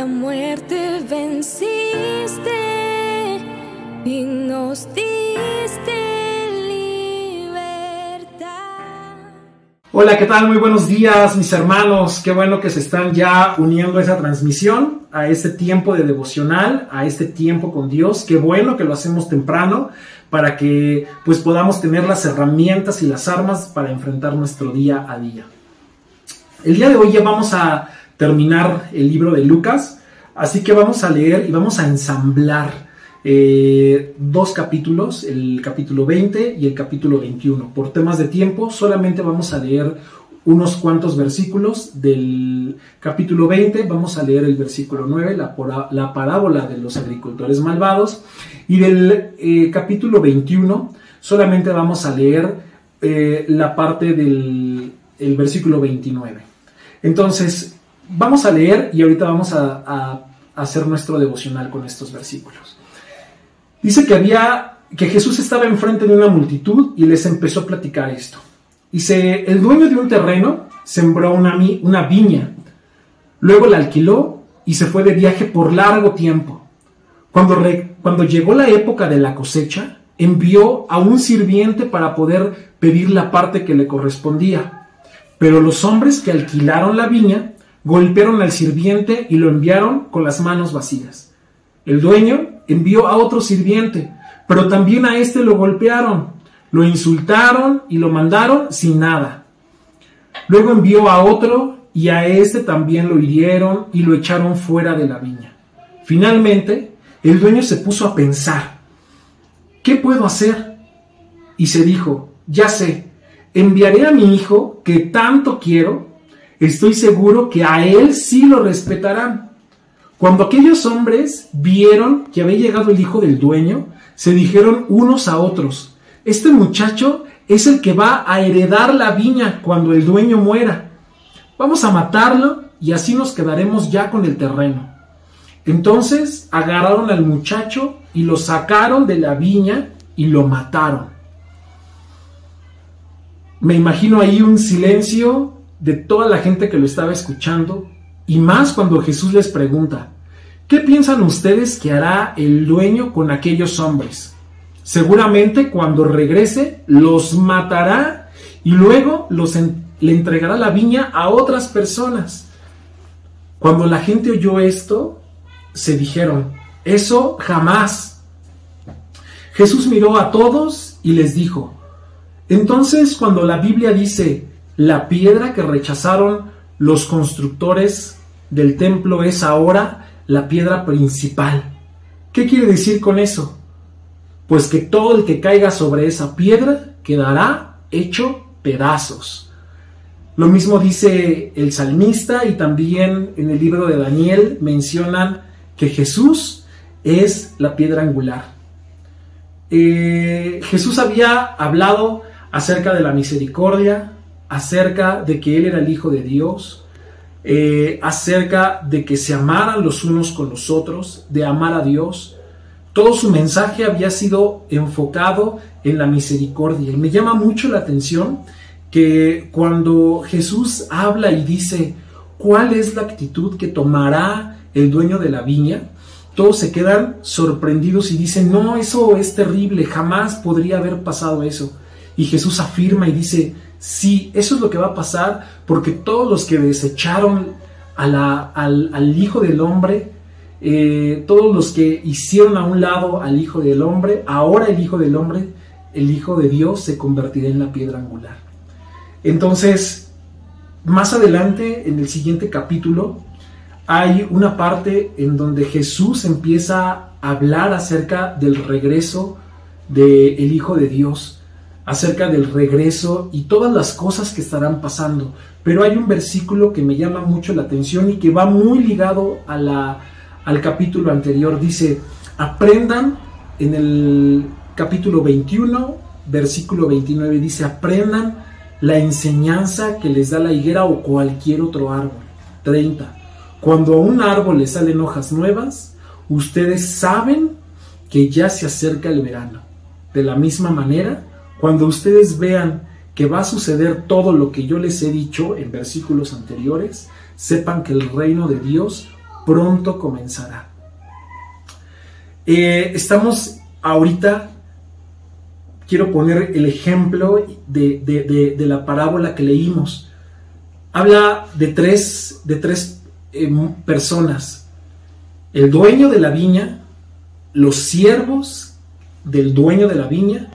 la muerte venciste y nos diste libertad. Hola, ¿qué tal? Muy buenos días, mis hermanos. Qué bueno que se están ya uniendo a esa transmisión, a este tiempo de devocional, a este tiempo con Dios. Qué bueno que lo hacemos temprano para que pues podamos tener las herramientas y las armas para enfrentar nuestro día a día. El día de hoy ya vamos a terminar el libro de Lucas, así que vamos a leer y vamos a ensamblar eh, dos capítulos, el capítulo 20 y el capítulo 21. Por temas de tiempo, solamente vamos a leer unos cuantos versículos del capítulo 20, vamos a leer el versículo 9, la, la parábola de los agricultores malvados, y del eh, capítulo 21 solamente vamos a leer eh, la parte del el versículo 29. Entonces, vamos a leer y ahorita vamos a, hacer nuestro devocional con estos versículos. Dice que había, que Jesús estaba enfrente de una multitud y les empezó a platicar esto. Dice, el dueño de un terreno sembró una, viña, luego la alquiló y se fue de viaje por largo tiempo. Cuando llegó la época de la cosecha, envió a un sirviente para poder pedir la parte que le correspondía. Pero los hombres que alquilaron la viña golpearon al sirviente y lo enviaron con las manos vacías. El dueño envió a otro sirviente, pero también a éste lo golpearon, lo insultaron y lo mandaron sin nada. Luego envió a otro y a éste también lo hirieron y lo echaron fuera de la viña. Finalmente, el dueño se puso a pensar, ¿qué puedo hacer? Y se dijo, ya sé, enviaré a mi hijo que tanto quiero, estoy seguro que a él sí lo respetarán. Cuando aquellos hombres vieron que había llegado el hijo del dueño, se dijeron unos a otros, este muchacho es el que va a heredar la viña cuando el dueño muera. Vamos a matarlo y así nos quedaremos ya con el terreno. Entonces agarraron al muchacho y lo sacaron de la viña y lo mataron. Me imagino ahí un silencio de toda la gente que lo estaba escuchando y más cuando Jesús les pregunta, ¿qué piensan ustedes que hará el dueño con aquellos hombres? Seguramente cuando regrese los matará y luego los le entregará la viña a otras personas. Cuando la gente oyó esto, se dijeron, eso jamás. Jesús miró a todos y les dijo, entonces, cuando la Biblia dice, la piedra que rechazaron los constructores del templo es ahora la piedra principal, ¿qué quiere decir con eso? Pues que todo el que caiga sobre esa piedra quedará hecho pedazos. Lo mismo dice el salmista y también en el libro de Daniel mencionan que Jesús es la piedra angular. Eh, Jesús había hablado acerca de la misericordia, acerca de que Él era el Hijo de Dios, eh, acerca de que se amaran los unos con los otros, de amar a Dios. Todo su mensaje había sido enfocado en la misericordia. Y me llama mucho la atención que cuando Jesús habla y dice cuál es la actitud que tomará el dueño de la viña, todos se quedan sorprendidos y dicen, no, eso es terrible, jamás podría haber pasado eso. Y Jesús afirma y dice, sí, eso es lo que va a pasar porque todos los que desecharon al, Hijo del Hombre, eh, todos los que hicieron a un lado al Hijo del Hombre, ahora el Hijo del Hombre, el Hijo de Dios, se convertirá en la piedra angular. Entonces, más adelante, en el siguiente capítulo, hay una parte en donde Jesús empieza a hablar acerca del regreso del Hijo de Dios acerca del regreso y todas las cosas que estarán pasando. Pero hay un versículo que me llama mucho la atención y que va muy ligado a la, al capítulo anterior. Dice, aprendan en el capítulo 21, versículo 29, dice, aprendan la enseñanza que les da la higuera o cualquier otro árbol. 30. Cuando a un árbol le salen hojas nuevas, ustedes saben que ya se acerca el verano. De la misma manera, cuando ustedes vean que va a suceder todo lo que yo les he dicho en versículos anteriores, sepan que el reino de Dios pronto comenzará. Eh, estamos ahorita, quiero poner el ejemplo de, la parábola que leímos. Habla de tres, de tres eh, personas. El dueño de la viña, los siervos del dueño de la viña,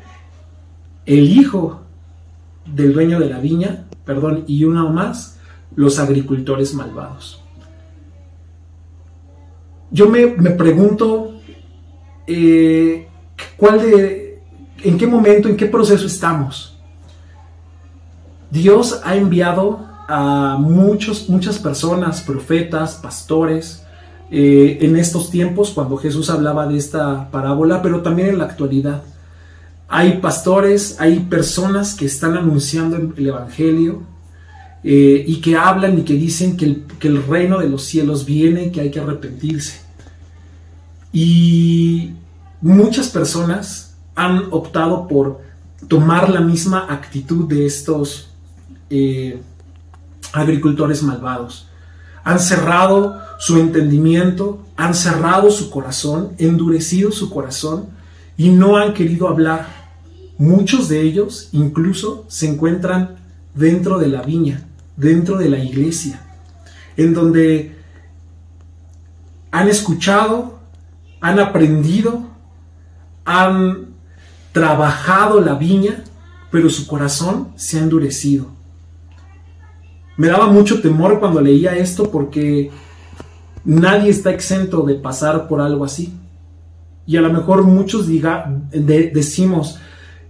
el hijo del dueño de la viña, perdón, y uno más, los agricultores malvados. Yo me, pregunto eh, cuál de, en qué momento, en qué proceso estamos. Dios ha enviado a muchos, muchas personas, profetas, pastores, eh, en estos tiempos cuando Jesús hablaba de esta parábola, pero también en la actualidad. Hay pastores, hay personas que están anunciando el Evangelio eh, y que hablan y que dicen que el, reino de los cielos viene, que hay que arrepentirse. Y muchas personas han optado por tomar la misma actitud de estos eh, agricultores malvados. Han cerrado su entendimiento, han cerrado su corazón, endurecido su corazón y no han querido hablar. Muchos de ellos incluso se encuentran dentro de la viña, dentro de la iglesia, en donde han escuchado, han aprendido, han trabajado la viña, pero su corazón se ha endurecido. Me daba mucho temor cuando leía esto porque nadie está exento de pasar por algo así. Y a lo mejor muchos diga, decimos,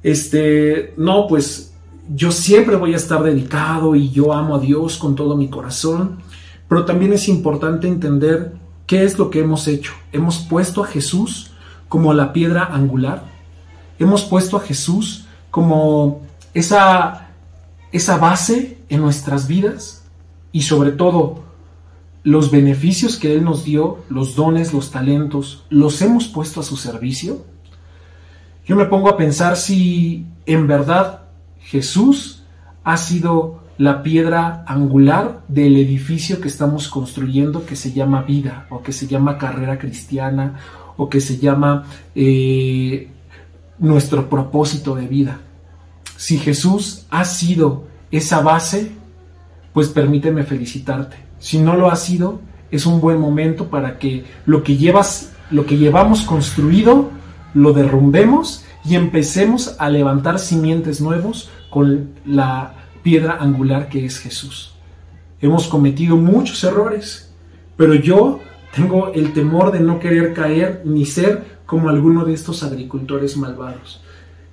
este, no, pues yo siempre voy a estar dedicado y yo amo a Dios con todo mi corazón, pero también es importante entender qué es lo que hemos hecho. Hemos puesto a Jesús como la piedra angular, hemos puesto a Jesús como esa, esa base en nuestras vidas y sobre todo los beneficios que Él nos dio, los dones, los talentos, los hemos puesto a su servicio? Yo me pongo a pensar si en verdad Jesús ha sido la piedra angular del edificio que estamos construyendo que se llama vida o que se llama carrera cristiana o que se llama eh, nuestro propósito de vida. Si Jesús ha sido esa base, pues permíteme felicitarte si no lo ha sido, es un buen momento para que lo que llevas, lo que llevamos construido, lo derrumbemos y empecemos a levantar simientes nuevos con la piedra angular que es Jesús. Hemos cometido muchos errores, pero yo tengo el temor de no querer caer ni ser como alguno de estos agricultores malvados.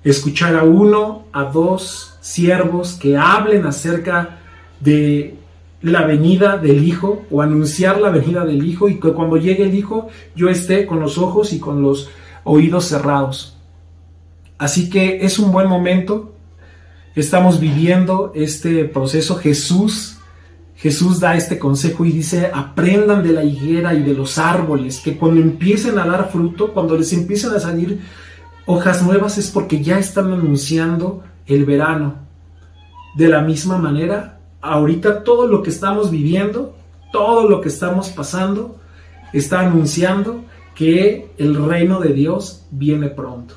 Escuchar a uno, a dos siervos que hablen acerca de la venida del Hijo o anunciar la venida del Hijo y que cuando llegue el Hijo yo esté con los ojos y con los oídos cerrados. Así que es un buen momento. Estamos viviendo este proceso. Jesús, Jesús da este consejo y dice, aprendan de la higuera y de los árboles, que cuando empiecen a dar fruto, cuando les empiecen a salir hojas nuevas es porque ya están anunciando el verano. De la misma manera, ahorita todo lo que estamos viviendo, todo lo que estamos pasando, está anunciando que el reino de Dios viene pronto.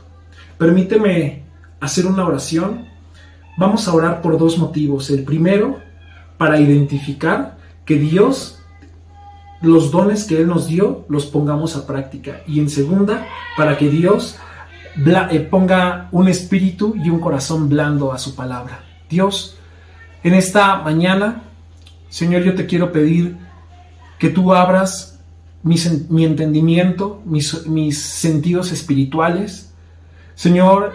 Permíteme hacer una oración. Vamos a orar por dos motivos. El primero, para identificar que Dios, los dones que Él nos dio, los pongamos a práctica. Y en segunda, para que Dios eh, ponga un espíritu y un corazón blando a su palabra. Dios, en esta mañana, Señor, yo te quiero pedir que tú abras mi, entendimiento, mis, sentidos espirituales. Señor,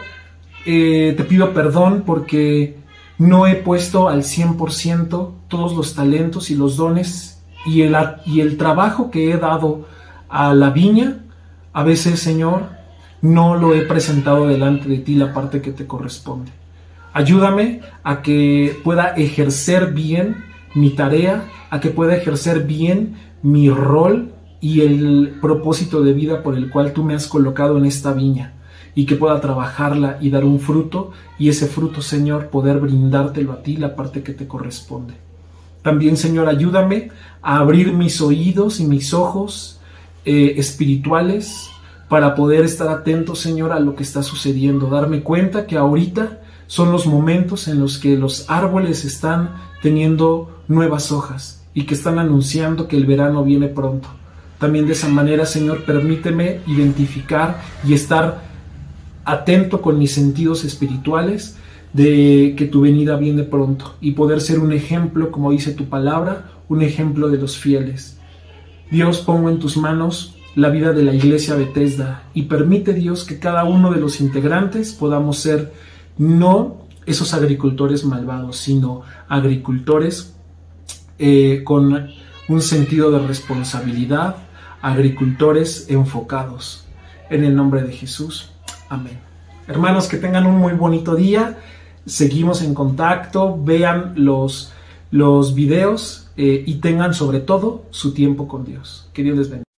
eh, te pido perdón porque no he puesto al 100% todos los talentos y los dones y el, y el trabajo que he dado a la viña. A veces, Señor, no lo he presentado delante de ti la parte que te corresponde. Ayúdame a que pueda ejercer bien mi tarea, a que pueda ejercer bien mi rol y el propósito de vida por el cual tú me has colocado en esta viña y que pueda trabajarla y dar un fruto y ese fruto, Señor, poder brindártelo a ti, la parte que te corresponde. También, Señor, ayúdame a abrir mis oídos y mis ojos eh, espirituales para poder estar atento, Señor, a lo que está sucediendo, darme cuenta que ahorita son los momentos en los que los árboles están teniendo nuevas hojas y que están anunciando que el verano viene pronto. También de esa manera, Señor, permíteme identificar y estar atento con mis sentidos espirituales de que tu venida viene pronto y poder ser un ejemplo, como dice tu palabra, un ejemplo de los fieles. Dios, pongo en tus manos la vida de la iglesia Bethesda y permite Dios que cada uno de los integrantes podamos ser no esos agricultores malvados, sino agricultores eh, con un sentido de responsabilidad, agricultores enfocados. En el nombre de Jesús. Amén. Hermanos, que tengan un muy bonito día. Seguimos en contacto. Vean los, los videos eh, y tengan sobre todo su tiempo con Dios. Que Dios les bendiga.